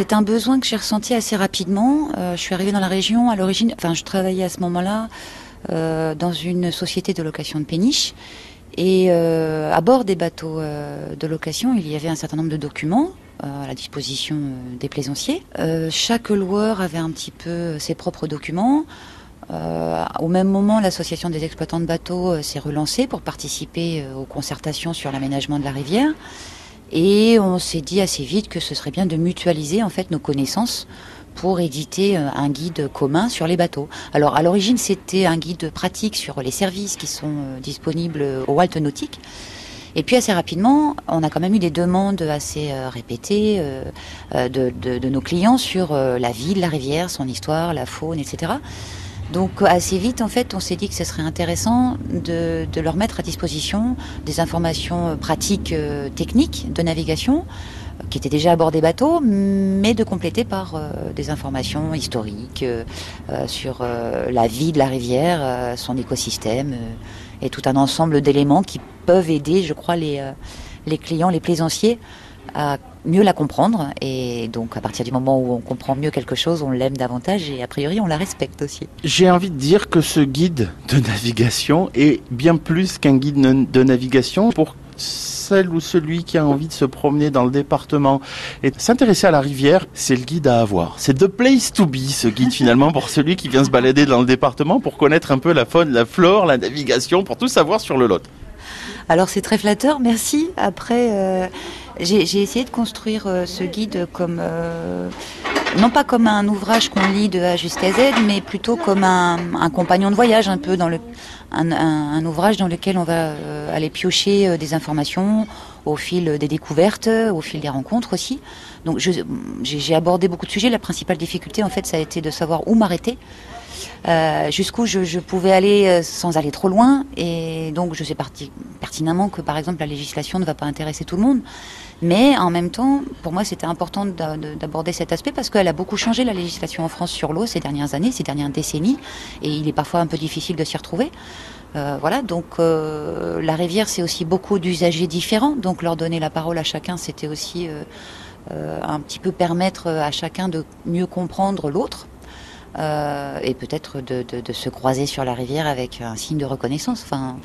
c'est un besoin que j'ai ressenti assez rapidement. je suis arrivée dans la région à l'origine, enfin je travaillais à ce moment-là dans une société de location de péniches. Et à bord des bateaux de location, il y avait un certain nombre de documents à la disposition des plaisanciers. chaque loueur avait un petit peu ses propres documents. Euh, au même moment, l'association des exploitants de bateaux euh, s'est relancée pour participer euh, aux concertations sur l'aménagement de la rivière. Et on s'est dit assez vite que ce serait bien de mutualiser en fait nos connaissances pour éditer un guide commun sur les bateaux. Alors à l'origine c'était un guide pratique sur les services qui sont disponibles au Walt Nautique. Et puis assez rapidement, on a quand même eu des demandes assez répétées de, nos clients sur la vie de la rivière, son histoire, la faune, etc. Donc assez vite, en fait, on s'est dit que ce serait intéressant de, leur mettre à disposition des informations pratiques, euh, techniques de navigation euh, qui étaient déjà à bord des bateaux, mais de compléter par euh, des informations historiques sur la vie de la rivière, son écosystème et tout un ensemble d'éléments qui peuvent aider, je crois, les, les clients, les plaisanciers à mieux la comprendre. Et donc, à partir du moment où on comprend mieux quelque chose, on l'aime davantage et a priori, on la respecte aussi. J'ai envie de dire que ce guide de navigation est bien plus qu'un guide de navigation pour celle ou celui qui a envie de se promener dans le département et s'intéresser à la rivière, c'est le guide à avoir. C'est the place to be, ce guide finalement, pour celui qui vient se balader dans le département pour connaître un peu la faune, la flore, la navigation, pour tout savoir sur le Lot. Alors c'est très flatteur, merci. Après, euh, j'ai essayé de construire euh, ce guide comme euh, non pas comme un ouvrage qu'on lit de A jusqu'à Z, mais plutôt comme un, compagnon de voyage, un peu dans un, ouvrage dans lequel on va aller piocher des informations au fil des découvertes, au fil des rencontres aussi. Donc j'ai abordé beaucoup de sujets. La principale difficulté, en fait, ça a été de savoir où m'arrêter. Jusqu'où je, pouvais aller sans aller trop loin. Et donc, je sais pertinemment que, par exemple, la législation ne va pas intéresser tout le monde. Mais en même temps, pour moi, c'était important d'aborder cet aspect parce qu'elle a beaucoup changé la législation en France sur l'eau ces dernières années, ces dernières décennies, et il est parfois un peu difficile de s'y retrouver. Euh, voilà, donc euh, la rivière, c'est aussi beaucoup d'usagers différents, donc leur donner la parole à chacun, c'était aussi euh, un petit peu permettre à chacun de mieux comprendre l'autre. Et peut-être de, se croiser sur la rivière avec un signe de reconnaissance. Enfin,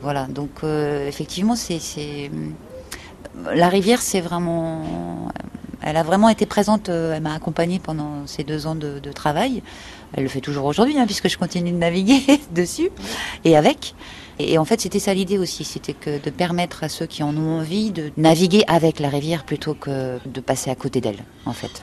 voilà. Donc effectivement, c'est la rivière, c'est vraiment. Elle a vraiment été présente, euh, elle m'a accompagnée pendant ces deux ans de, travail. Elle le fait toujours aujourd'hui, hein, puisque je continue de naviguer dessus et avec. Et, en fait, c'était ça l'idée aussi, c'était de permettre à ceux qui en ont envie de naviguer avec la rivière plutôt que de passer à côté d'elle, en fait.